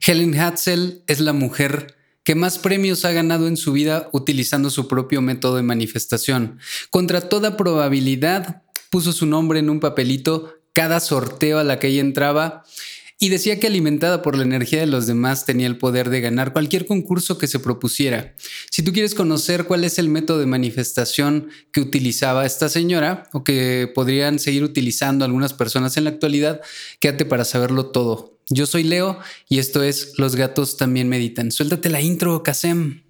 Helen Hatzel es la mujer que más premios ha ganado en su vida utilizando su propio método de manifestación. Contra toda probabilidad, puso su nombre en un papelito cada sorteo a la que ella entraba y decía que alimentada por la energía de los demás tenía el poder de ganar cualquier concurso que se propusiera. Si tú quieres conocer cuál es el método de manifestación que utilizaba esta señora o que podrían seguir utilizando algunas personas en la actualidad, quédate para saberlo todo. Yo soy Leo y esto es Los gatos también meditan. Suéltate la intro, Kasem.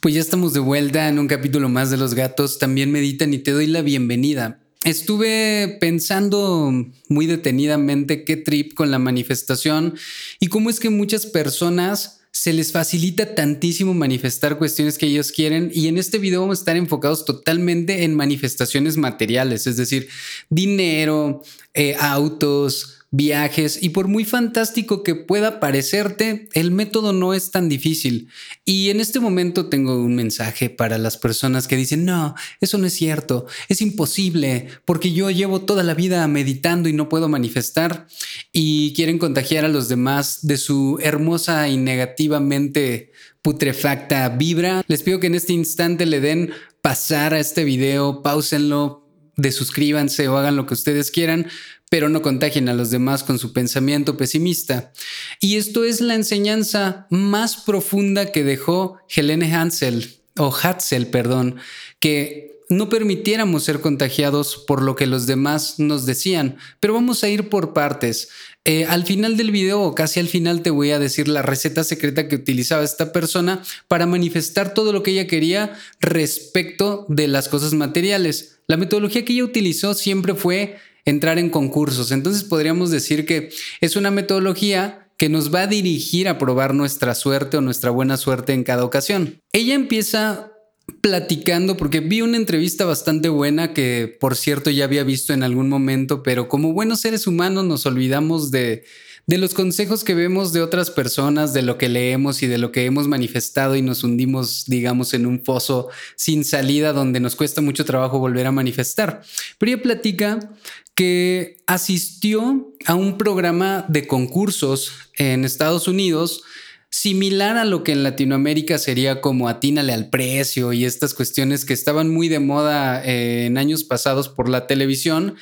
Pues ya estamos de vuelta en un capítulo más de Los gatos también meditan y te doy la bienvenida. Estuve pensando muy detenidamente qué trip con la manifestación y cómo es que muchas personas se les facilita tantísimo manifestar cuestiones que ellos quieren y en este video vamos a estar enfocados totalmente en manifestaciones materiales, es decir, dinero, eh, autos, viajes y por muy fantástico que pueda parecerte, el método no es tan difícil. Y en este momento tengo un mensaje para las personas que dicen, no, eso no es cierto, es imposible, porque yo llevo toda la vida meditando y no puedo manifestar y quieren contagiar a los demás de su hermosa y negativamente putrefacta vibra. Les pido que en este instante le den pasar a este video, pausenlo, desuscríbanse o hagan lo que ustedes quieran, pero no contagien a los demás con su pensamiento pesimista. Y esto es la enseñanza más profunda que dejó Helene Hansel, o Hatzel, perdón, que no permitiéramos ser contagiados por lo que los demás nos decían. Pero vamos a ir por partes. Eh, al final del video o casi al final te voy a decir la receta secreta que utilizaba esta persona para manifestar todo lo que ella quería respecto de las cosas materiales. La metodología que ella utilizó siempre fue entrar en concursos. Entonces podríamos decir que es una metodología que nos va a dirigir a probar nuestra suerte o nuestra buena suerte en cada ocasión. Ella empieza platicando porque vi una entrevista bastante buena que por cierto ya había visto en algún momento, pero como buenos seres humanos nos olvidamos de de los consejos que vemos de otras personas, de lo que leemos y de lo que hemos manifestado y nos hundimos, digamos, en un pozo sin salida donde nos cuesta mucho trabajo volver a manifestar. Pero ella platica que asistió a un programa de concursos en Estados Unidos similar a lo que en Latinoamérica sería como atínale al precio y estas cuestiones que estaban muy de moda eh, en años pasados por la televisión.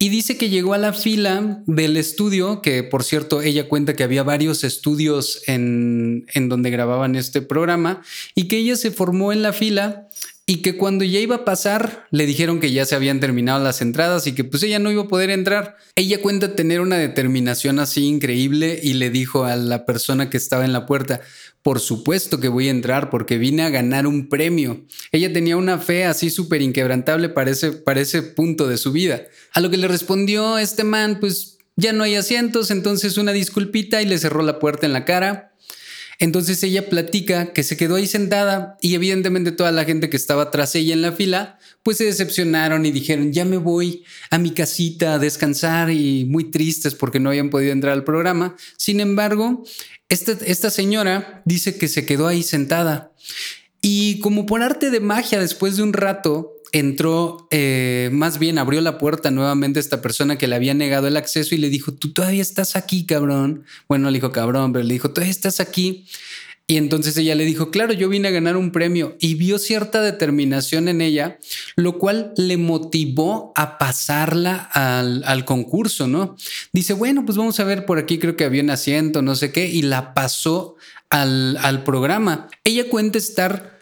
Y dice que llegó a la fila del estudio, que por cierto ella cuenta que había varios estudios en, en donde grababan este programa, y que ella se formó en la fila y que cuando ya iba a pasar le dijeron que ya se habían terminado las entradas y que pues ella no iba a poder entrar. Ella cuenta tener una determinación así increíble y le dijo a la persona que estaba en la puerta, por supuesto que voy a entrar porque vine a ganar un premio. Ella tenía una fe así súper inquebrantable para ese, para ese punto de su vida. A lo que le respondió este man, pues ya no hay asientos, entonces una disculpita y le cerró la puerta en la cara. Entonces ella platica que se quedó ahí sentada y evidentemente toda la gente que estaba tras ella en la fila, pues se decepcionaron y dijeron, ya me voy a mi casita a descansar y muy tristes porque no habían podido entrar al programa. Sin embargo, esta, esta señora dice que se quedó ahí sentada y como por arte de magia, después de un rato, entró, eh, más bien abrió la puerta nuevamente a esta persona que le había negado el acceso y le dijo, tú todavía estás aquí, cabrón. Bueno, no le dijo cabrón, pero le dijo, todavía estás aquí. Y entonces ella le dijo, claro, yo vine a ganar un premio y vio cierta determinación en ella, lo cual le motivó a pasarla al, al, concurso, ¿no? Dice, bueno, pues vamos a ver, por aquí creo que había un asiento, no sé qué, y la pasó al, al programa. Ella cuenta estar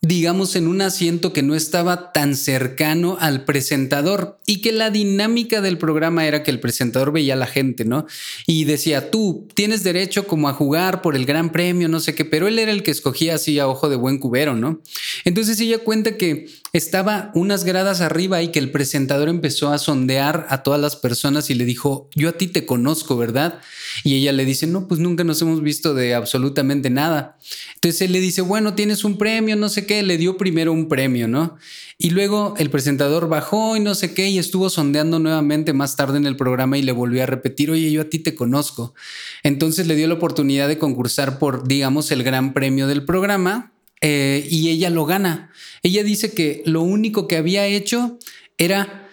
digamos, en un asiento que no estaba tan cercano al presentador y que la dinámica del programa era que el presentador veía a la gente, ¿no? Y decía, tú tienes derecho como a jugar por el gran premio, no sé qué, pero él era el que escogía así a ojo de buen cubero, ¿no? Entonces ella cuenta que estaba unas gradas arriba y que el presentador empezó a sondear a todas las personas y le dijo, yo a ti te conozco, ¿verdad? Y ella le dice, no, pues nunca nos hemos visto de absolutamente nada. Entonces él le dice, bueno, tienes un premio, no sé qué, le dio primero un premio, ¿no? Y luego el presentador bajó y no sé qué y estuvo sondeando nuevamente más tarde en el programa y le volvió a repetir, oye, yo a ti te conozco. Entonces le dio la oportunidad de concursar por, digamos, el gran premio del programa eh, y ella lo gana. Ella dice que lo único que había hecho era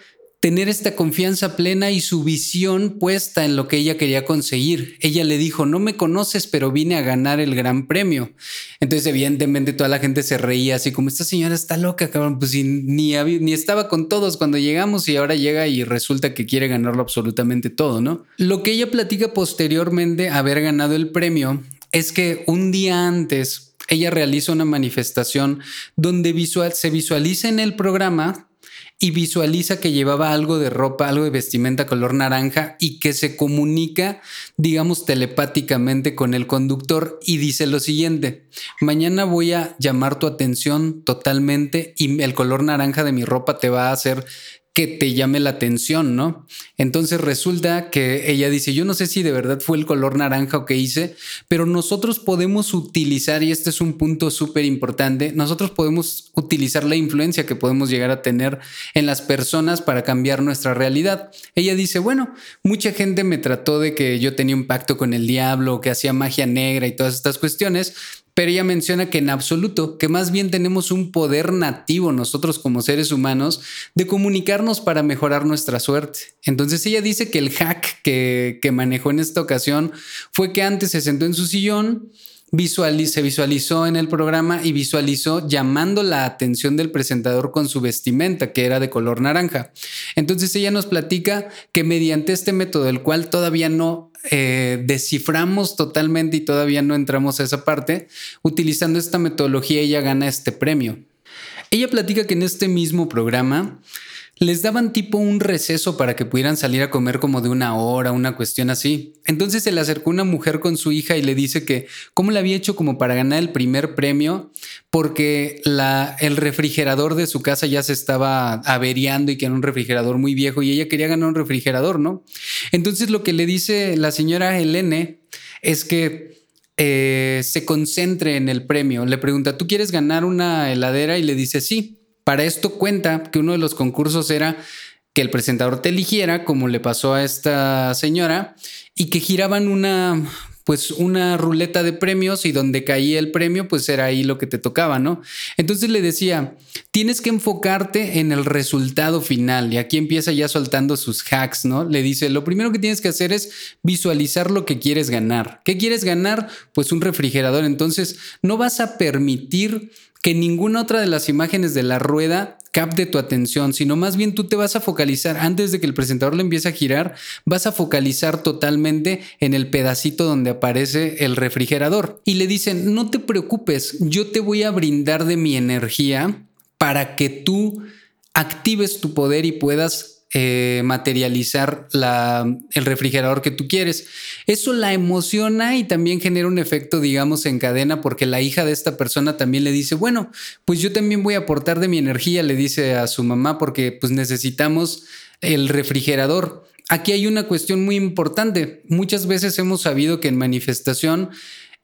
tener esta confianza plena y su visión puesta en lo que ella quería conseguir. Ella le dijo, no me conoces, pero vine a ganar el gran premio. Entonces, evidentemente, toda la gente se reía así como, esta señora está loca, cabrón, pues ni, ni estaba con todos cuando llegamos y ahora llega y resulta que quiere ganarlo absolutamente todo, ¿no? Lo que ella platica posteriormente haber ganado el premio es que un día antes ella realiza una manifestación donde visual, se visualiza en el programa y visualiza que llevaba algo de ropa, algo de vestimenta color naranja y que se comunica, digamos, telepáticamente con el conductor y dice lo siguiente, mañana voy a llamar tu atención totalmente y el color naranja de mi ropa te va a hacer que te llame la atención, ¿no? Entonces resulta que ella dice, yo no sé si de verdad fue el color naranja o qué hice, pero nosotros podemos utilizar, y este es un punto súper importante, nosotros podemos utilizar la influencia que podemos llegar a tener en las personas para cambiar nuestra realidad. Ella dice, bueno, mucha gente me trató de que yo tenía un pacto con el diablo, que hacía magia negra y todas estas cuestiones, pero ella menciona que en absoluto, que más bien tenemos un poder nativo nosotros como seres humanos de comunicarnos para mejorar nuestra suerte. Entonces ella dice que el hack que, que manejó en esta ocasión fue que antes se sentó en su sillón, se visualizó en el programa y visualizó llamando la atención del presentador con su vestimenta, que era de color naranja. Entonces ella nos platica que mediante este método, el cual todavía no eh, desciframos totalmente y todavía no entramos a esa parte, utilizando esta metodología ella gana este premio. Ella platica que en este mismo programa les daban tipo un receso para que pudieran salir a comer como de una hora, una cuestión así. Entonces se le acercó una mujer con su hija y le dice que cómo le había hecho como para ganar el primer premio porque la, el refrigerador de su casa ya se estaba averiando y que era un refrigerador muy viejo y ella quería ganar un refrigerador, ¿no? Entonces lo que le dice la señora Helene es que eh, se concentre en el premio. Le pregunta, ¿tú quieres ganar una heladera? Y le dice, sí. Para esto cuenta que uno de los concursos era que el presentador te eligiera, como le pasó a esta señora, y que giraban una pues una ruleta de premios y donde caía el premio, pues era ahí lo que te tocaba, ¿no? Entonces le decía, tienes que enfocarte en el resultado final y aquí empieza ya soltando sus hacks, ¿no? Le dice, lo primero que tienes que hacer es visualizar lo que quieres ganar. ¿Qué quieres ganar? Pues un refrigerador. Entonces, no vas a permitir que ninguna otra de las imágenes de la rueda capte tu atención, sino más bien tú te vas a focalizar antes de que el presentador le empiece a girar, vas a focalizar totalmente en el pedacito donde aparece el refrigerador. Y le dicen, no te preocupes, yo te voy a brindar de mi energía para que tú actives tu poder y puedas eh, materializar el refrigerador que tú quieres. Eso la emociona y también genera un efecto, digamos, en cadena, porque la hija de esta persona también le dice, bueno, pues yo también voy a aportar de mi energía, le dice a su mamá, porque pues necesitamos el refrigerador. Aquí hay una cuestión muy importante. Muchas veces hemos sabido que en manifestación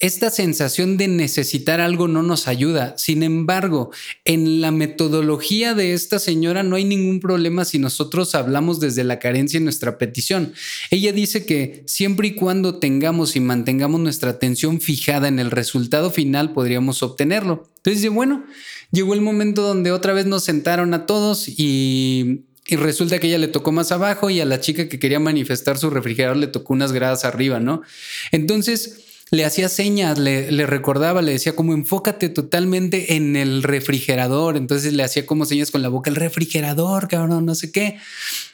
esta sensación de necesitar algo no nos ayuda. Sin embargo, en la metodología de esta señora no hay ningún problema si nosotros hablamos desde la carencia en nuestra petición. Ella dice que siempre y cuando tengamos y mantengamos nuestra atención fijada en el resultado final, podríamos obtenerlo. Entonces, bueno, llegó el momento donde otra vez nos sentaron a todos y y resulta que ella le tocó más abajo y a la chica que quería manifestar su refrigerador le tocó unas gradas arriba, ¿no? Entonces, le hacía señas, le, recordaba, le decía como enfócate totalmente en el refrigerador. Entonces le hacía como señas con la boca, el refrigerador, cabrón, no sé qué.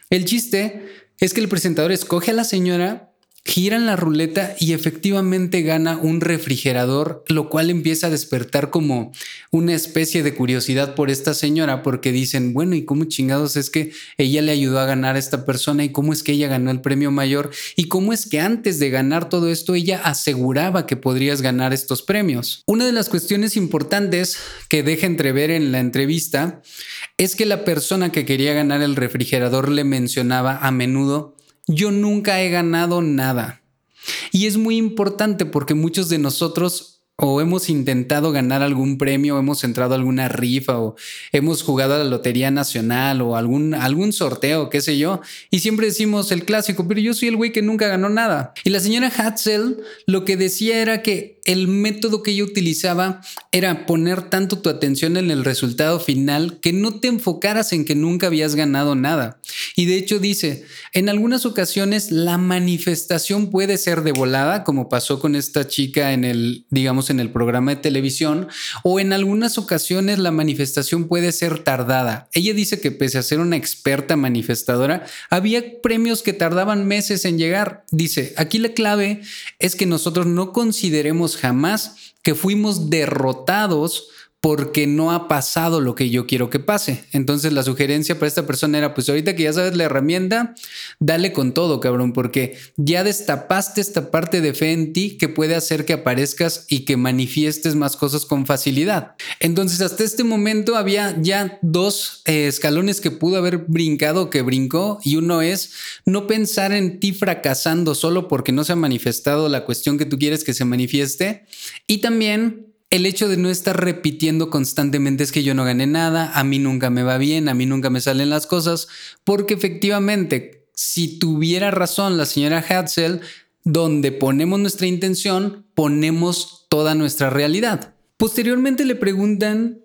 El chiste es que el presentador escoge a la señora giran la ruleta y efectivamente gana un refrigerador, lo cual empieza a despertar como una especie de curiosidad por esta señora, porque dicen, bueno, ¿y cómo chingados es que ella le ayudó a ganar a esta persona? ¿Y cómo es que ella ganó el premio mayor? ¿Y cómo es que antes de ganar todo esto ella aseguraba que podrías ganar estos premios? Una de las cuestiones importantes que deja entrever en la entrevista es que la persona que quería ganar el refrigerador le mencionaba a menudo yo nunca he ganado nada. Y es muy importante porque muchos de nosotros o hemos intentado ganar algún premio, o hemos entrado a alguna rifa o hemos jugado a la Lotería Nacional o algún, algún sorteo, qué sé yo, y siempre decimos el clásico, pero yo soy el güey que nunca ganó nada. Y la señora Hatzel lo que decía era que el método que ella utilizaba era poner tanto tu atención en el resultado final que no te enfocaras en que nunca habías ganado nada. Y de hecho dice, en algunas ocasiones la manifestación puede ser de volada, como pasó con esta chica en el, digamos, en el programa de televisión, o en algunas ocasiones la manifestación puede ser tardada. Ella dice que pese a ser una experta manifestadora, había premios que tardaban meses en llegar. Dice, aquí la clave es que nosotros no consideremos jamás que fuimos derrotados porque no ha pasado lo que yo quiero que pase. Entonces la sugerencia para esta persona era, pues ahorita que ya sabes la herramienta, dale con todo, cabrón, porque ya destapaste esta parte de fe en ti que puede hacer que aparezcas y que manifiestes más cosas con facilidad. Entonces hasta este momento había ya dos eh, escalones que pudo haber brincado, que brincó, y uno es no pensar en ti fracasando solo porque no se ha manifestado la cuestión que tú quieres que se manifieste, y también el hecho de no estar repitiendo constantemente es que yo no gané nada, a mí nunca me va bien, a mí nunca me salen las cosas, porque efectivamente, si tuviera razón la señora Hatzel, donde ponemos nuestra intención, ponemos toda nuestra realidad. Posteriormente le preguntan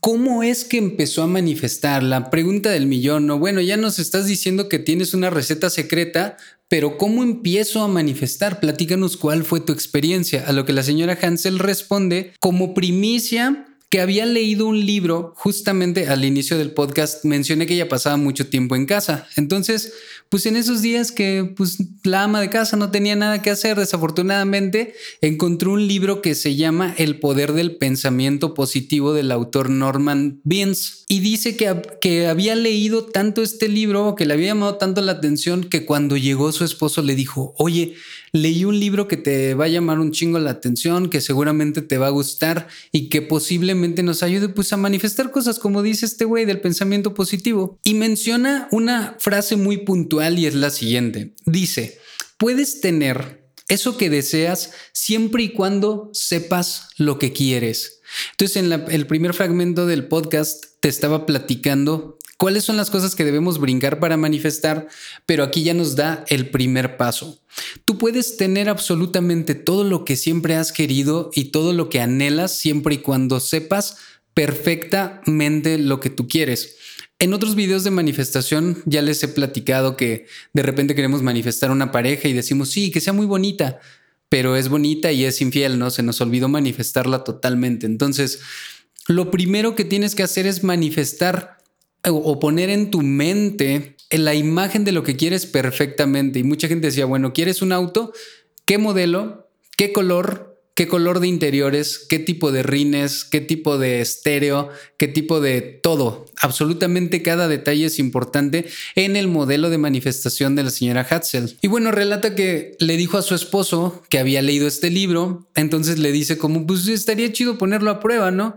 ¿Cómo es que empezó a manifestar? La pregunta del millón, no, bueno, ya nos estás diciendo que tienes una receta secreta, pero ¿cómo empiezo a manifestar? Platícanos cuál fue tu experiencia. A lo que la señora Hansel responde, como primicia, que había leído un libro justamente al inicio del podcast mencioné que ella pasaba mucho tiempo en casa. Entonces, pues en esos días que pues la ama de casa no tenía nada que hacer, desafortunadamente encontró un libro que se llama El poder del pensamiento positivo del autor Norman Beans. Y dice que, que había leído tanto este libro, que le había llamado tanto la atención que cuando llegó su esposo le dijo, oye, leí un libro que te va a llamar un chingo la atención, que seguramente te va a gustar y que posiblemente nos ayude pues a manifestar cosas como dice este güey del pensamiento positivo. Y menciona una frase muy puntual y es la siguiente. Dice, puedes tener eso que deseas siempre y cuando sepas lo que quieres. Entonces en el primer fragmento del podcast te estaba platicando cuáles son las cosas que debemos brincar para manifestar, pero aquí ya nos da el primer paso. Tú puedes tener absolutamente todo lo que siempre has querido y todo lo que anhelas siempre y cuando sepas perfectamente lo que tú quieres. En otros videos de manifestación ya les he platicado que de repente queremos manifestar una pareja y decimos, sí, que sea muy bonita, pero es bonita y es infiel, ¿no? Se nos olvidó manifestarla totalmente. Entonces, lo primero que tienes que hacer es manifestar o poner en tu mente la imagen de lo que quieres perfectamente. Y mucha gente decía, bueno, ¿quieres un auto? ¿Qué modelo? ¿Qué color? ¿Qué color de interiores? ¿Qué tipo de rines? ¿Qué tipo de estéreo? ¿Qué tipo de todo? Absolutamente cada detalle es importante en el modelo de manifestación de la señora Hatzel. Y bueno, relata que le dijo a su esposo que había leído este libro, entonces le dice como, pues estaría chido ponerlo a prueba, ¿no?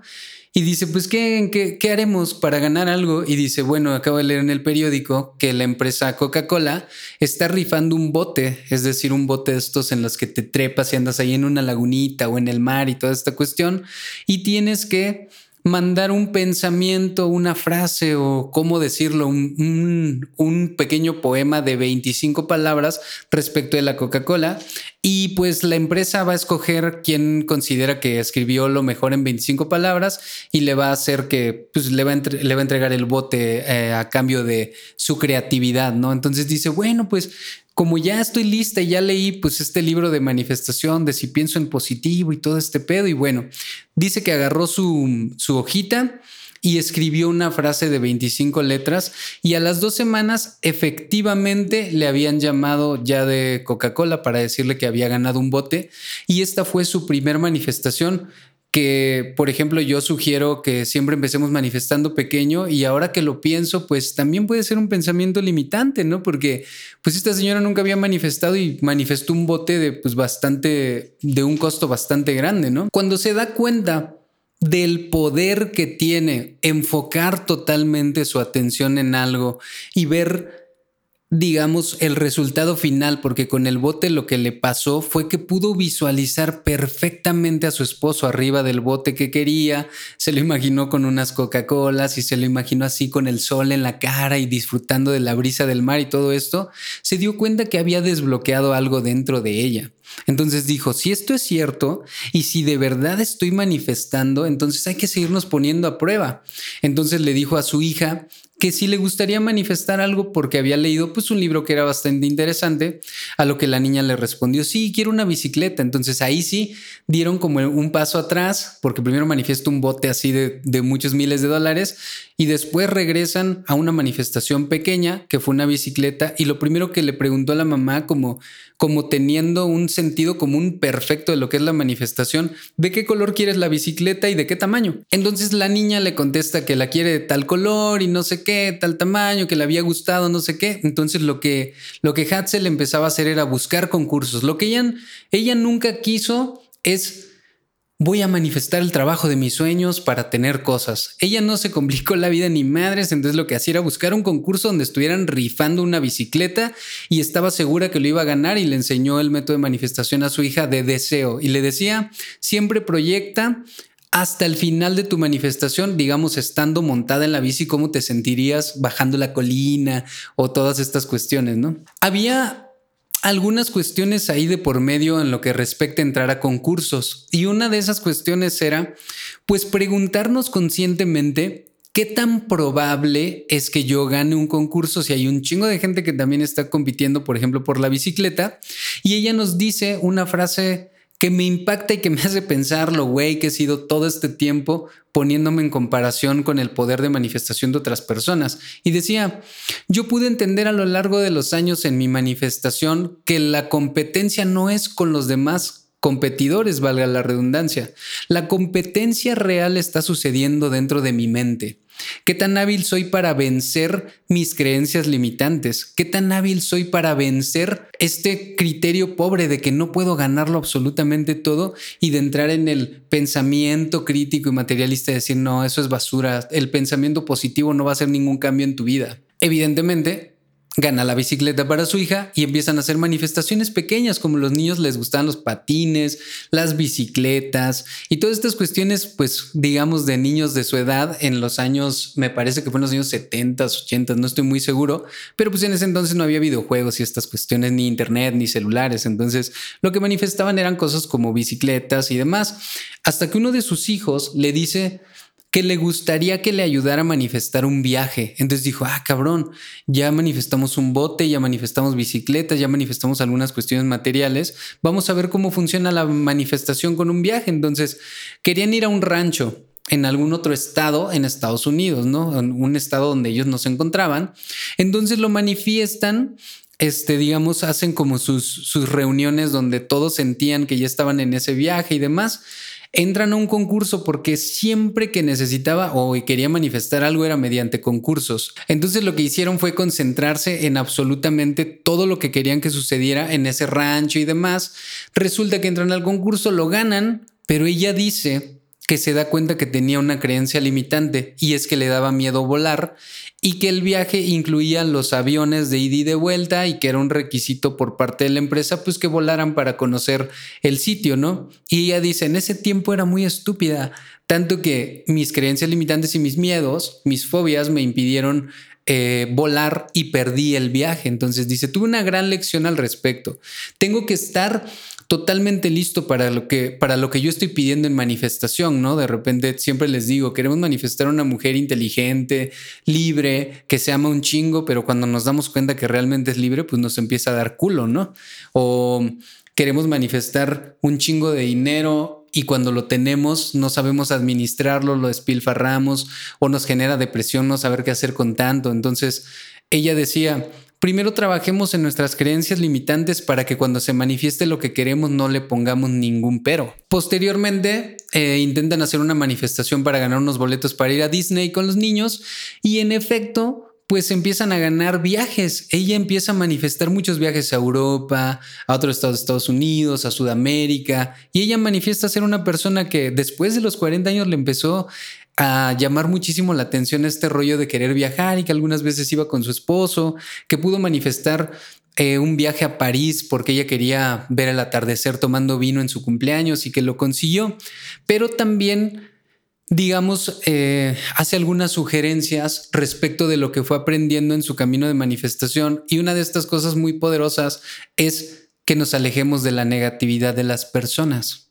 Y dice, pues, ¿qué, qué, haremos para ganar algo? Y dice, bueno, acabo de leer en el periódico que la empresa Coca-Cola está rifando un bote, es decir, un bote de estos en los que te trepas y andas ahí en una lagunita o en el mar y toda esta cuestión, y tienes que mandar un pensamiento, una frase o cómo decirlo, un, un, pequeño poema de 25 palabras respecto de la Coca-Cola. Y pues la empresa va a escoger quién considera que escribió lo mejor en 25 palabras y le va a hacer que, pues le va a, le va a entregar el bote eh, a cambio de su creatividad, ¿no? Entonces dice, bueno, pues como ya estoy lista y ya leí pues este libro de manifestación de si pienso en positivo y todo este pedo y bueno, dice que agarró su, su hojita y escribió una frase de 25 letras y a las dos semanas efectivamente le habían llamado ya de Coca-Cola para decirle que había ganado un bote y esta fue su primer manifestación que, por ejemplo, yo sugiero que siempre empecemos manifestando pequeño y ahora que lo pienso, pues también puede ser un pensamiento limitante, ¿no? Porque pues esta señora nunca había manifestado y manifestó un bote de pues bastante, de un costo bastante grande, ¿no? Cuando se da cuenta del poder que tiene enfocar totalmente su atención en algo y ver digamos, el resultado final, porque con el bote lo que le pasó fue que pudo visualizar perfectamente a su esposo arriba del bote que quería, se lo imaginó con unas Coca-Colas y se lo imaginó así con el sol en la cara y disfrutando de la brisa del mar y todo esto, se dio cuenta que había desbloqueado algo dentro de ella. Entonces dijo, si esto es cierto y si de verdad estoy manifestando, entonces hay que seguirnos poniendo a prueba. Entonces le dijo a su hija que si le gustaría manifestar algo porque había leído pues un libro que era bastante interesante, a lo que la niña le respondió, sí, quiero una bicicleta. Entonces ahí sí dieron como un paso atrás, porque primero manifiesta un bote así de, de muchos miles de dólares y después regresan a una manifestación pequeña que fue una bicicleta y lo primero que le preguntó a la mamá como, como teniendo un sentido común perfecto de lo que es la manifestación, ¿de qué color quieres la bicicleta y de qué tamaño? Entonces la niña le contesta que la quiere de tal color y no sé qué, tal tamaño, que le había gustado, no sé qué. Entonces lo que, lo que Hatzel empezaba a hacer era buscar concursos. Lo que ella, ella nunca quiso es voy a manifestar el trabajo de mis sueños para tener cosas. Ella no se complicó la vida ni madres, entonces lo que hacía era buscar un concurso donde estuvieran rifando una bicicleta y estaba segura que lo iba a ganar y le enseñó el método de manifestación a su hija de deseo y le decía, siempre proyecta hasta el final de tu manifestación, digamos, estando montada en la bici, cómo te sentirías bajando la colina o todas estas cuestiones, ¿no? Había algunas cuestiones ahí de por medio en lo que respecta a entrar a concursos. Y una de esas cuestiones era, pues, preguntarnos conscientemente qué tan probable es que yo gane un concurso si hay un chingo de gente que también está compitiendo, por ejemplo, por la bicicleta. Y ella nos dice una frase que me impacta y que me hace pensar lo güey que he sido todo este tiempo poniéndome en comparación con el poder de manifestación de otras personas. Y decía, yo pude entender a lo largo de los años en mi manifestación que la competencia no es con los demás competidores, valga la redundancia. La competencia real está sucediendo dentro de mi mente. ¿Qué tan hábil soy para vencer mis creencias limitantes? ¿Qué tan hábil soy para vencer este criterio pobre de que no puedo ganarlo absolutamente todo y de entrar en el pensamiento crítico y materialista de decir, no, eso es basura, el pensamiento positivo no va a hacer ningún cambio en tu vida? Evidentemente, gana la bicicleta para su hija y empiezan a hacer manifestaciones pequeñas como los niños les gustan los patines, las bicicletas y todas estas cuestiones pues digamos de niños de su edad en los años me parece que fueron los años 70, 80, no estoy muy seguro, pero pues en ese entonces no había videojuegos y estas cuestiones ni internet ni celulares, entonces lo que manifestaban eran cosas como bicicletas y demás, hasta que uno de sus hijos le dice que le gustaría que le ayudara a manifestar un viaje. Entonces dijo, ah, cabrón, ya manifestamos un bote, ya manifestamos bicicletas, ya manifestamos algunas cuestiones materiales. Vamos a ver cómo funciona la manifestación con un viaje. Entonces, querían ir a un rancho en algún otro estado en Estados Unidos, ¿no? En un estado donde ellos no se encontraban. Entonces lo manifiestan este, digamos, hacen como sus, sus reuniones donde todos sentían que ya estaban en ese viaje y demás entran a un concurso porque siempre que necesitaba o quería manifestar algo era mediante concursos. Entonces lo que hicieron fue concentrarse en absolutamente todo lo que querían que sucediera en ese rancho y demás. Resulta que entran al concurso, lo ganan, pero ella dice que se da cuenta que tenía una creencia limitante y es que le daba miedo volar y que el viaje incluía los aviones de ida y de vuelta y que era un requisito por parte de la empresa pues que volaran para conocer el sitio, ¿no? Y ella dice, en ese tiempo era muy estúpida, tanto que mis creencias limitantes y mis miedos, mis fobias me impidieron eh, volar y perdí el viaje. Entonces dice, tuve una gran lección al respecto. Tengo que estar totalmente listo para lo que para lo que yo estoy pidiendo en manifestación, ¿no? De repente siempre les digo, queremos manifestar una mujer inteligente, libre, que se ama un chingo, pero cuando nos damos cuenta que realmente es libre, pues nos empieza a dar culo, ¿no? O queremos manifestar un chingo de dinero y cuando lo tenemos no sabemos administrarlo, lo despilfarramos o nos genera depresión no saber qué hacer con tanto. Entonces, ella decía, Primero trabajemos en nuestras creencias limitantes para que cuando se manifieste lo que queremos no le pongamos ningún pero. Posteriormente eh, intentan hacer una manifestación para ganar unos boletos para ir a Disney con los niños y en efecto pues empiezan a ganar viajes. Ella empieza a manifestar muchos viajes a Europa, a otros estados de Estados Unidos, a Sudamérica, y ella manifiesta ser una persona que después de los 40 años le empezó a llamar muchísimo la atención este rollo de querer viajar y que algunas veces iba con su esposo, que pudo manifestar eh, un viaje a París porque ella quería ver el atardecer tomando vino en su cumpleaños y que lo consiguió, pero también digamos, eh, hace algunas sugerencias respecto de lo que fue aprendiendo en su camino de manifestación. Y una de estas cosas muy poderosas es que nos alejemos de la negatividad de las personas.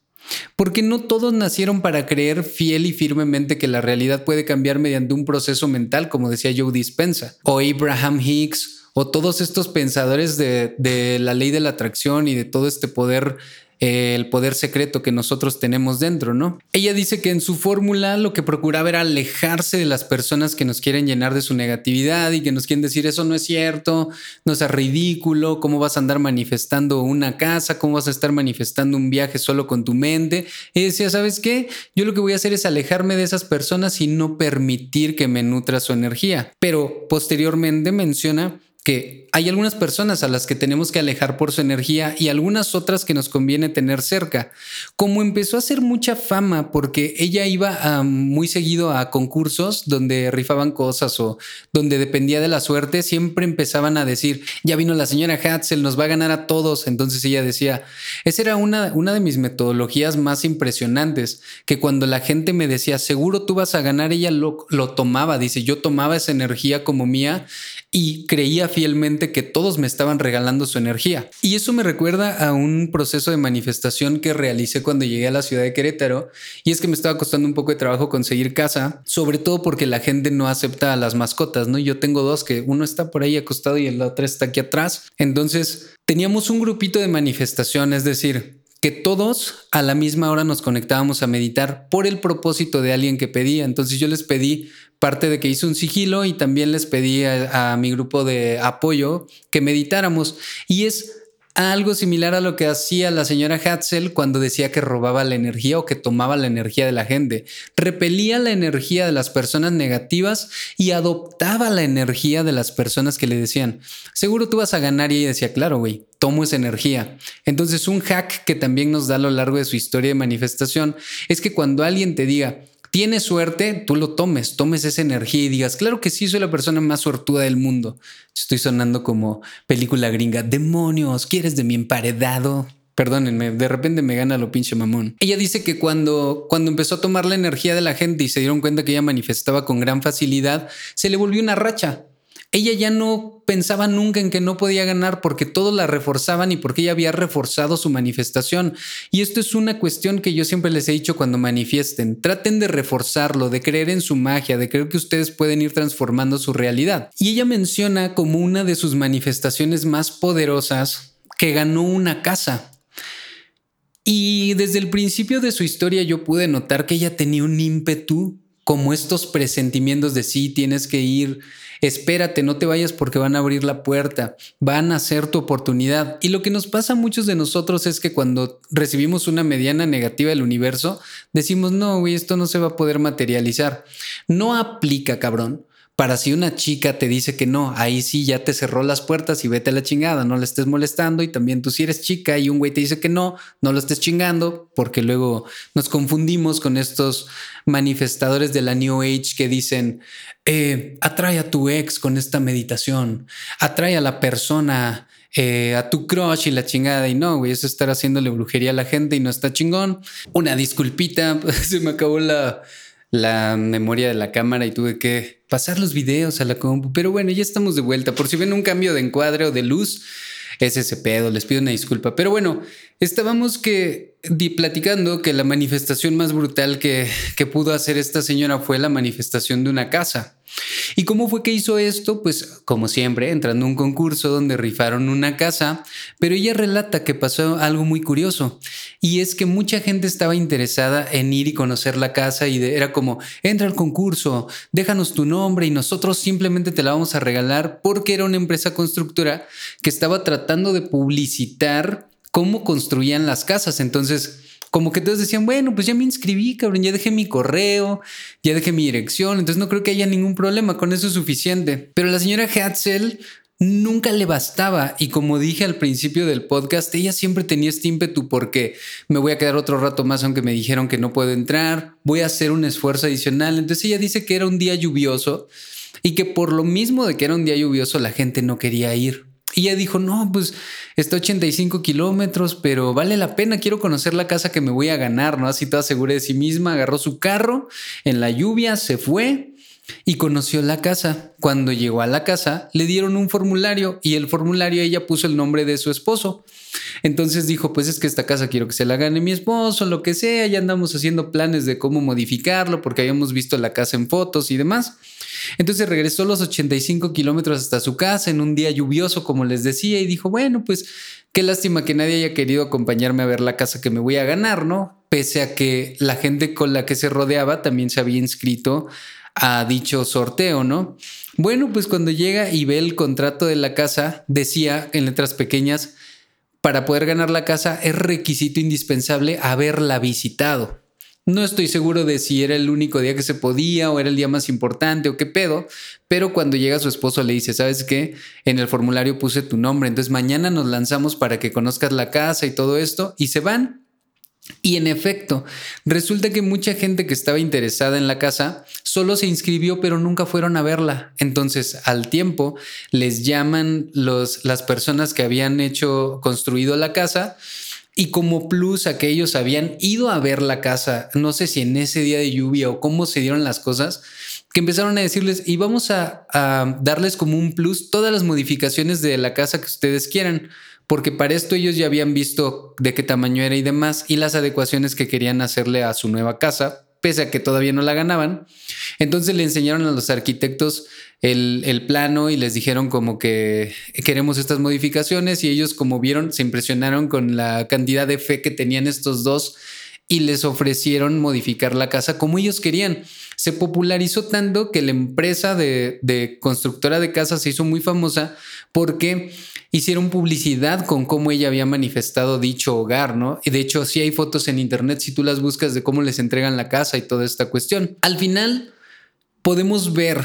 Porque no todos nacieron para creer fiel y firmemente que la realidad puede cambiar mediante un proceso mental, como decía Joe Dispensa, o Abraham Hicks, o todos estos pensadores de, de la ley de la atracción y de todo este poder el poder secreto que nosotros tenemos dentro, ¿no? Ella dice que en su fórmula lo que procuraba era alejarse de las personas que nos quieren llenar de su negatividad y que nos quieren decir eso no es cierto, no es ridículo, cómo vas a andar manifestando una casa, cómo vas a estar manifestando un viaje solo con tu mente. Y decía, ¿sabes qué? Yo lo que voy a hacer es alejarme de esas personas y no permitir que me nutra su energía. Pero posteriormente menciona que hay algunas personas a las que tenemos que alejar por su energía y algunas otras que nos conviene tener cerca. Como empezó a hacer mucha fama porque ella iba muy seguido a concursos donde rifaban cosas o donde dependía de la suerte, siempre empezaban a decir, ya vino la señora Hatzel, nos va a ganar a todos. Entonces ella decía, esa era una, una de mis metodologías más impresionantes, que cuando la gente me decía, seguro tú vas a ganar, ella lo, lo tomaba, dice, yo tomaba esa energía como mía y creía fielmente que todos me estaban regalando su energía. Y eso me recuerda a un proceso de manifestación que realicé cuando llegué a la ciudad de Querétaro y es que me estaba costando un poco de trabajo conseguir casa, sobre todo porque la gente no acepta a las mascotas, ¿no? Yo tengo dos que uno está por ahí acostado y el otro está aquí atrás. Entonces, teníamos un grupito de manifestación, es decir, que todos a la misma hora nos conectábamos a meditar por el propósito de alguien que pedía. Entonces yo les pedí parte de que hice un sigilo y también les pedí a, mi grupo de apoyo que meditáramos. Y es algo similar a lo que hacía la señora Hatzel cuando decía que robaba la energía o que tomaba la energía de la gente. Repelía la energía de las personas negativas y adoptaba la energía de las personas que le decían, seguro tú vas a ganar y ella decía, claro, güey, tomo esa energía. Entonces un hack que también nos da a lo largo de su historia de manifestación es que cuando alguien te diga, tienes suerte, tú lo tomes, tomes esa energía y digas, claro que sí, soy la persona más suertuda del mundo. Estoy sonando como película gringa, demonios, ¿quieres de mi emparedado? Perdónenme, de repente me gana lo pinche mamón. Ella dice que cuando, cuando empezó a tomar la energía de la gente y se dieron cuenta que ella manifestaba con gran facilidad, se le volvió una racha. Ella ya no pensaba nunca en que no podía ganar porque todos la reforzaban y porque ella había reforzado su manifestación. Y esto es una cuestión que yo siempre les he dicho cuando manifiesten. Traten de reforzarlo, de creer en su magia, de creer que ustedes pueden ir transformando su realidad. Y ella menciona como una de sus manifestaciones más poderosas que ganó una casa. Y desde el principio de su historia yo pude notar que ella tenía un ímpetu como estos presentimientos de sí, tienes que ir, espérate, no te vayas porque van a abrir la puerta, van a ser tu oportunidad. Y lo que nos pasa a muchos de nosotros es que cuando recibimos una mediana negativa del universo, decimos, no, güey, esto no se va a poder materializar. No aplica, cabrón para si una chica te dice que no, ahí sí ya te cerró las puertas y vete a la chingada, no le estés molestando y también tú si eres chica y un güey te dice que no, no lo estés chingando porque luego nos confundimos con estos manifestadores de la New Age que dicen, eh, atrae a tu ex con esta meditación, atrae a la persona. Eh, a tu crush y la chingada y no, güey, eso es estar haciéndole brujería a la gente y no está chingón. Una disculpita, se me acabó la, la memoria de la cámara y tuve que pasar los videos a la compu. Pero bueno, ya estamos de vuelta. Por si ven un cambio de encuadre o de luz, es ese pedo. Les pido una disculpa. Pero bueno, estábamos que platicando que la manifestación más brutal que, que pudo hacer esta señora fue la manifestación de una casa. ¿Y cómo fue que hizo esto? Pues como siempre, entrando a un concurso donde rifaron una casa, pero ella relata que pasó algo muy curioso, y es que mucha gente estaba interesada en ir y conocer la casa y era como, entra al concurso, déjanos tu nombre y nosotros simplemente te la vamos a regalar porque era una empresa constructora que estaba tratando de publicitar cómo construían las casas. Entonces, como que todos decían, bueno, pues ya me inscribí, cabrón, ya dejé mi correo, ya dejé mi dirección, entonces no creo que haya ningún problema, con eso es suficiente. Pero la señora Hatzel nunca le bastaba y como dije al principio del podcast, ella siempre tenía este ímpetu porque me voy a quedar otro rato más aunque me dijeron que no puedo entrar, voy a hacer un esfuerzo adicional. Entonces ella dice que era un día lluvioso y que por lo mismo de que era un día lluvioso la gente no quería ir. Y ella dijo, no, pues está 85 kilómetros, pero vale la pena, quiero conocer la casa que me voy a ganar, ¿no? Así toda segura de sí misma, agarró su carro en la lluvia, se fue y conoció la casa. Cuando llegó a la casa, le dieron un formulario y el formulario ella puso el nombre de su esposo. Entonces dijo, pues es que esta casa quiero que se la gane mi esposo, lo que sea, ya andamos haciendo planes de cómo modificarlo porque habíamos visto la casa en fotos y demás. Entonces regresó los 85 kilómetros hasta su casa en un día lluvioso, como les decía, y dijo, bueno, pues qué lástima que nadie haya querido acompañarme a ver la casa que me voy a ganar, ¿no? Pese a que la gente con la que se rodeaba también se había inscrito a dicho sorteo, ¿no? Bueno, pues cuando llega y ve el contrato de la casa, decía en letras pequeñas, para poder ganar la casa es requisito indispensable haberla visitado. No estoy seguro de si era el único día que se podía o era el día más importante o qué pedo, pero cuando llega su esposo le dice, ¿sabes qué? En el formulario puse tu nombre, entonces mañana nos lanzamos para que conozcas la casa y todo esto, y se van. Y en efecto, resulta que mucha gente que estaba interesada en la casa solo se inscribió pero nunca fueron a verla. Entonces, al tiempo, les llaman los, las personas que habían hecho, construido la casa y como plus a que ellos habían ido a ver la casa, no sé si en ese día de lluvia o cómo se dieron las cosas, que empezaron a decirles, y vamos a, a darles como un plus todas las modificaciones de la casa que ustedes quieran porque para esto ellos ya habían visto de qué tamaño era y demás, y las adecuaciones que querían hacerle a su nueva casa, pese a que todavía no la ganaban. Entonces le enseñaron a los arquitectos el, el, plano y les dijeron como que queremos estas modificaciones y ellos como vieron se impresionaron con la cantidad de fe que tenían estos dos y les ofrecieron modificar la casa como ellos querían. Se popularizó tanto que la empresa de, constructora de casas se hizo muy famosa porque hicieron publicidad con cómo ella había manifestado dicho hogar, ¿no? Y de hecho, sí hay fotos en internet si tú las buscas de cómo les entregan la casa y toda esta cuestión. Al final, podemos ver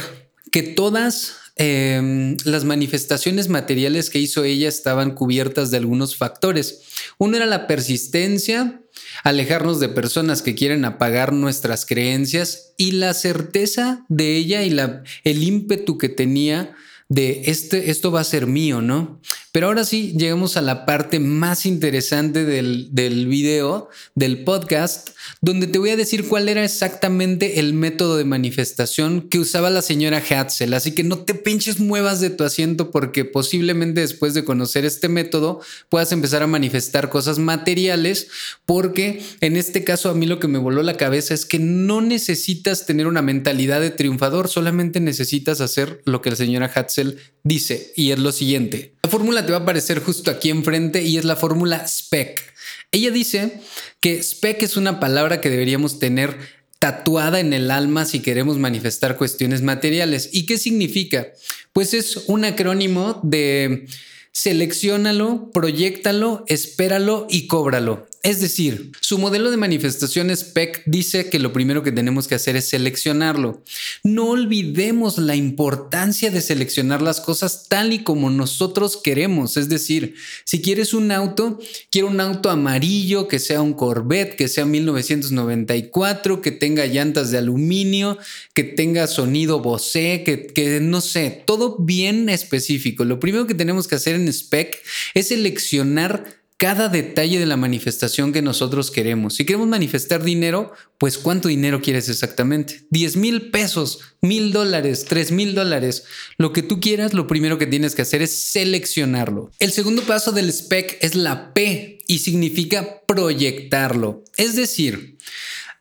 que todas em, las manifestaciones materiales que hizo ella estaban cubiertas de algunos factores. Uno era la persistencia, alejarnos de personas que quieren apagar nuestras creencias y la certeza de ella y la, el ímpetu que tenía de este, esto va a ser mío, ¿no? Pero ahora sí, llegamos a la parte más interesante del, del video, del podcast, donde te voy a decir cuál era exactamente el método de manifestación que usaba la señora Hatzel. Así que no te pinches muevas de tu asiento porque posiblemente después de conocer este método puedas empezar a manifestar cosas materiales, porque en este caso a mí lo que me voló la cabeza es que no necesitas tener una mentalidad de triunfador, solamente necesitas hacer lo que la señora Hatzel dice, y es lo siguiente. La fórmula te va a aparecer justo aquí enfrente y es la fórmula SPEC. Ella dice que SPEC es una palabra que deberíamos tener tatuada en el alma si queremos manifestar cuestiones materiales. ¿Y qué significa? Pues es un acrónimo de seleccionalo, proyectalo, espéralo y cóbralo. Es decir, su modelo de manifestación SPEC dice que lo primero que tenemos que hacer es seleccionarlo. No olvidemos la importancia de seleccionar las cosas tal y como nosotros queremos. Es decir, si quieres un auto, quiero un auto amarillo, que sea un Corvette, que sea 1994, que tenga llantas de aluminio, que tenga sonido Bose, que, que no sé, todo bien específico. Lo primero que tenemos que hacer en SPEC es seleccionar cada detalle de la manifestación que nosotros queremos. Si queremos manifestar dinero, pues ¿cuánto dinero quieres exactamente? 10 mil pesos, mil dólares, tres mil dólares. Lo que tú quieras, lo primero que tienes que hacer es seleccionarlo. El segundo paso del spec es la P y significa proyectarlo. Es decir,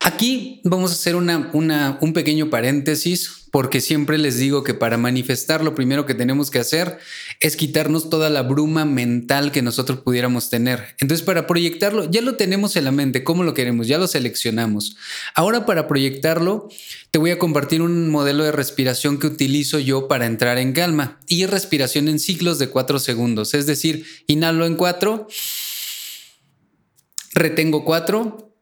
aquí vamos a hacer una, un pequeño paréntesis porque siempre les digo que para manifestar lo primero que tenemos que hacer es quitarnos toda la bruma mental que nosotros pudiéramos tener. Entonces para proyectarlo ya lo tenemos en la mente, ¿cómo lo queremos? Ya lo seleccionamos. Ahora para proyectarlo te voy a compartir un modelo de respiración que utilizo yo para entrar en calma y respiración en ciclos de cuatro segundos. Es decir, inhalo en cuatro, retengo cuatro,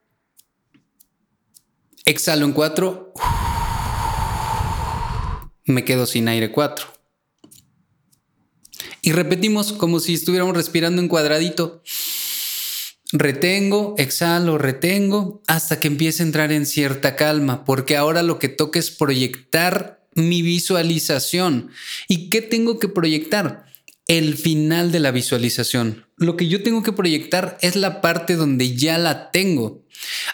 exhalo en cuatro me quedo sin aire 4. Y repetimos como si estuviéramos respirando en cuadradito. Retengo, exhalo, retengo, hasta que empiece a entrar en cierta calma, porque ahora lo que toca es proyectar mi visualización. ¿Y qué tengo que proyectar? El final de la visualización. Lo que yo tengo que proyectar es la parte donde ya la tengo.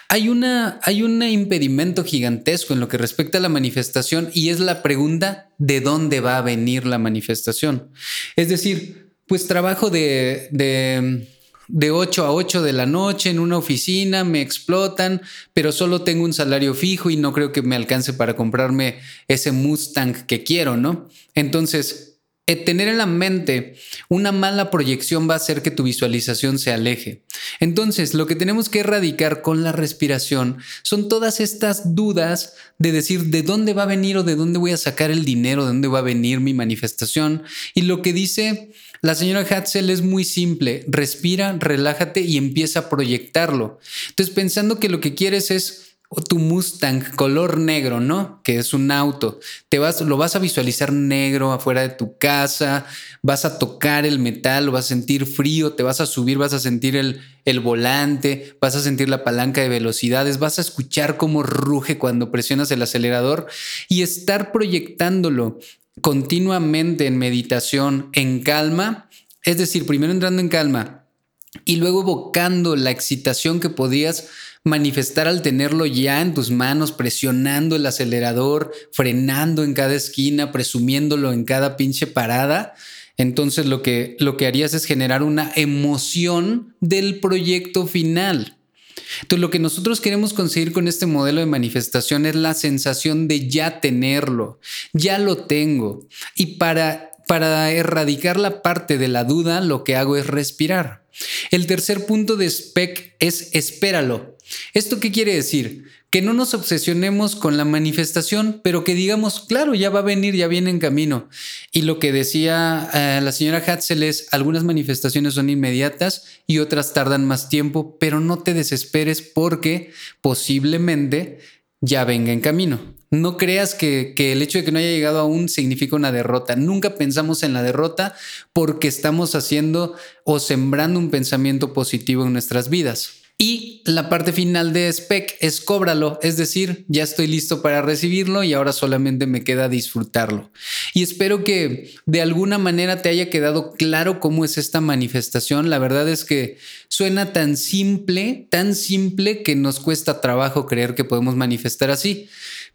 Hay, una, hay un impedimento gigantesco en lo que respecta a la manifestación y es la pregunta de dónde va a venir la manifestación. Es decir, pues trabajo de, de, de 8 a 8 de la noche en una oficina, me explotan, pero solo tengo un salario fijo y no creo que me alcance para comprarme ese Mustang que quiero, ¿no? Entonces, tener en la mente una mala proyección va a hacer que tu visualización se aleje. Entonces, lo que tenemos que erradicar con la respiración son todas estas dudas de decir de dónde va a venir o de dónde voy a sacar el dinero, de dónde va a venir mi manifestación. Y lo que dice la señora Hatzel es muy simple, respira, relájate y empieza a proyectarlo. Entonces, pensando que lo que quieres es o tu Mustang color negro, ¿no? Que es un auto. Te vas, lo vas a visualizar negro afuera de tu casa, vas a tocar el metal, vas a sentir frío, te vas a subir, vas a sentir el, el volante, vas a sentir la palanca de velocidades, vas a escuchar cómo ruge cuando presionas el acelerador y estar proyectándolo continuamente en meditación, en calma, es decir, primero entrando en calma y luego evocando la excitación que podías manifestar al tenerlo ya en tus manos, presionando el acelerador, frenando en cada esquina, presumiéndolo en cada pinche parada. Entonces lo que, lo que harías es generar una emoción del proyecto final. Entonces lo que nosotros queremos conseguir con este modelo de manifestación es la sensación de ya tenerlo, ya lo tengo. Y para, para erradicar la parte de la duda, lo que hago es respirar. El tercer punto de SPEC es espéralo. ¿Esto qué quiere decir? Que no nos obsesionemos con la manifestación, pero que digamos, claro, ya va a venir, ya viene en camino. Y lo que decía eh, la señora Hatzel es, algunas manifestaciones son inmediatas y otras tardan más tiempo, pero no te desesperes porque posiblemente ya venga en camino. No creas que, que, el hecho de que no haya llegado aún significa una derrota. Nunca pensamos en la derrota porque estamos haciendo o sembrando un pensamiento positivo en nuestras vidas. Y la parte final de spec es cóbralo, es decir, ya estoy listo para recibirlo y ahora solamente me queda disfrutarlo. Y espero que de alguna manera te haya quedado claro cómo es esta manifestación. La verdad es que suena tan simple, tan simple que nos cuesta trabajo creer que podemos manifestar así.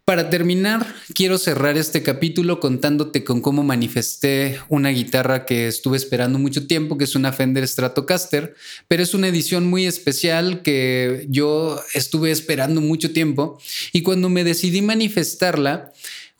Para terminar, quiero cerrar este capítulo contándote con cómo manifesté una guitarra que estuve esperando mucho tiempo, que es una Fender Stratocaster, pero es una edición muy especial que yo estuve esperando mucho tiempo. Y cuando me decidí manifestarla,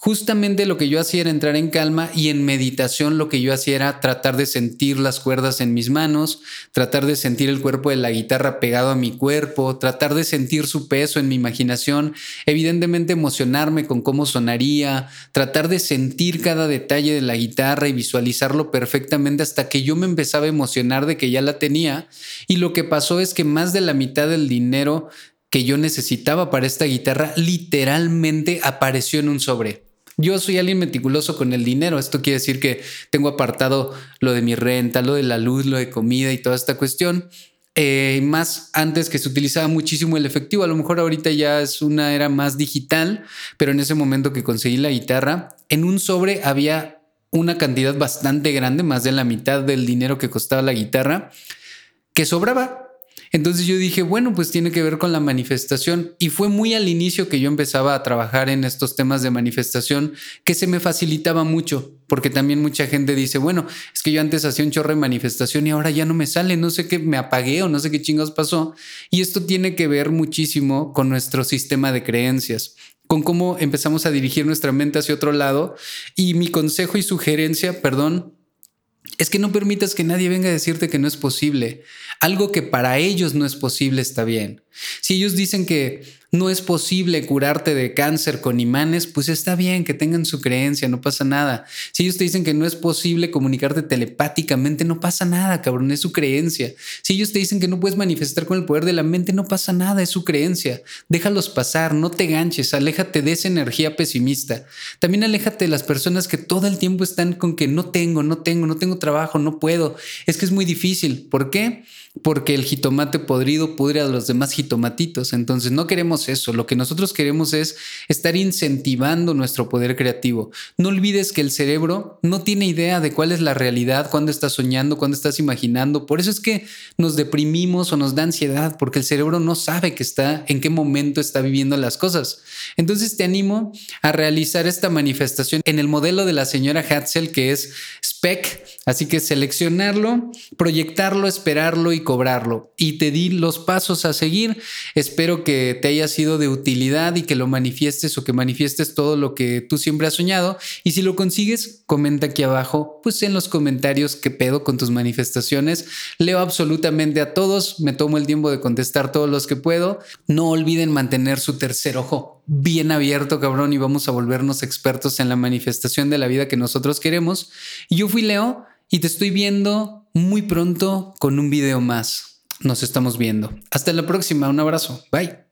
Justamente lo que yo hacía era entrar en calma y en meditación lo que yo hacía era tratar de sentir las cuerdas en mis manos, tratar de sentir el cuerpo de la guitarra pegado a mi cuerpo, tratar de sentir su peso en mi imaginación, evidentemente emocionarme con cómo sonaría, tratar de sentir cada detalle de la guitarra y visualizarlo perfectamente hasta que yo me empezaba a emocionar de que ya la tenía y lo que pasó es que más de la mitad del dinero que yo necesitaba para esta guitarra literalmente apareció en un sobre. Yo soy alguien meticuloso con el dinero. Esto quiere decir que tengo apartado lo de mi renta, lo de la luz, lo de comida y toda esta cuestión. Eh, más antes que se utilizaba muchísimo el efectivo. A lo mejor ahorita ya es una era más digital, pero en ese momento que conseguí la guitarra, en un sobre había una cantidad bastante grande, más de la mitad del dinero que costaba la guitarra, que sobraba. Entonces yo dije, bueno, pues tiene que ver con la manifestación. Y fue muy al inicio que yo empezaba a trabajar en estos temas de manifestación que se me facilitaba mucho, porque también mucha gente dice, bueno, es que yo antes hacía un chorro de manifestación y ahora ya no me sale, no sé qué me apagué o no sé qué chingados pasó. Y esto tiene que ver muchísimo con nuestro sistema de creencias con cómo empezamos a dirigir nuestra mente hacia otro lado. Y mi consejo y sugerencia, perdón, es que no permitas que nadie venga a decirte que no es posible. Algo que para ellos no es posible está bien. Si ellos dicen que no es posible curarte de cáncer con imanes, pues está bien que tengan su creencia, no pasa nada. Si ellos te dicen que no es posible comunicarte telepáticamente, no pasa nada, cabrón, es su creencia. Si ellos te dicen que no puedes manifestar con el poder de la mente, no pasa nada, es su creencia. Déjalos pasar, no te ganches, aléjate de esa energía pesimista. También aléjate de las personas que todo el tiempo están con que no tengo, no tengo, no tengo trabajo, no puedo. Es que es muy difícil. ¿Por qué? porque el jitomate podrido pudre a los demás jitomatitos. Entonces no eso. Lo que nosotros queremos es estar incentivando nuestro poder creativo. No olvides que el cerebro no tiene idea de cuál es la realidad, cuándo estás soñando, cuándo estás imaginando. Por eso es que nos deprimimos o nos da ansiedad, porque el cerebro no sabe que está, en qué momento está viviendo las cosas. Entonces te animo a realizar esta manifestación en el modelo de la señora Hatzel, que es SPEC. Así que seleccionarlo, proyectarlo, esperarlo y cobrarlo. Y te di los pasos a seguir. Espero que te haya sido de utilidad y que lo manifiestes o que manifiestes todo lo que tú siempre has soñado. Y si lo consigues, comenta aquí abajo, pues en los comentarios qué pedo con tus manifestaciones. Leo absolutamente a todos, me tomo el tiempo de contestar todos los que puedo. No olviden mantener su tercer ojo bien abierto, cabrón, y vamos a volvernos expertos en la manifestación de la vida que nosotros queremos. Yo fui Leo y te estoy viendo muy pronto con un video más. Nos estamos viendo. Hasta la próxima. Un abrazo. Bye.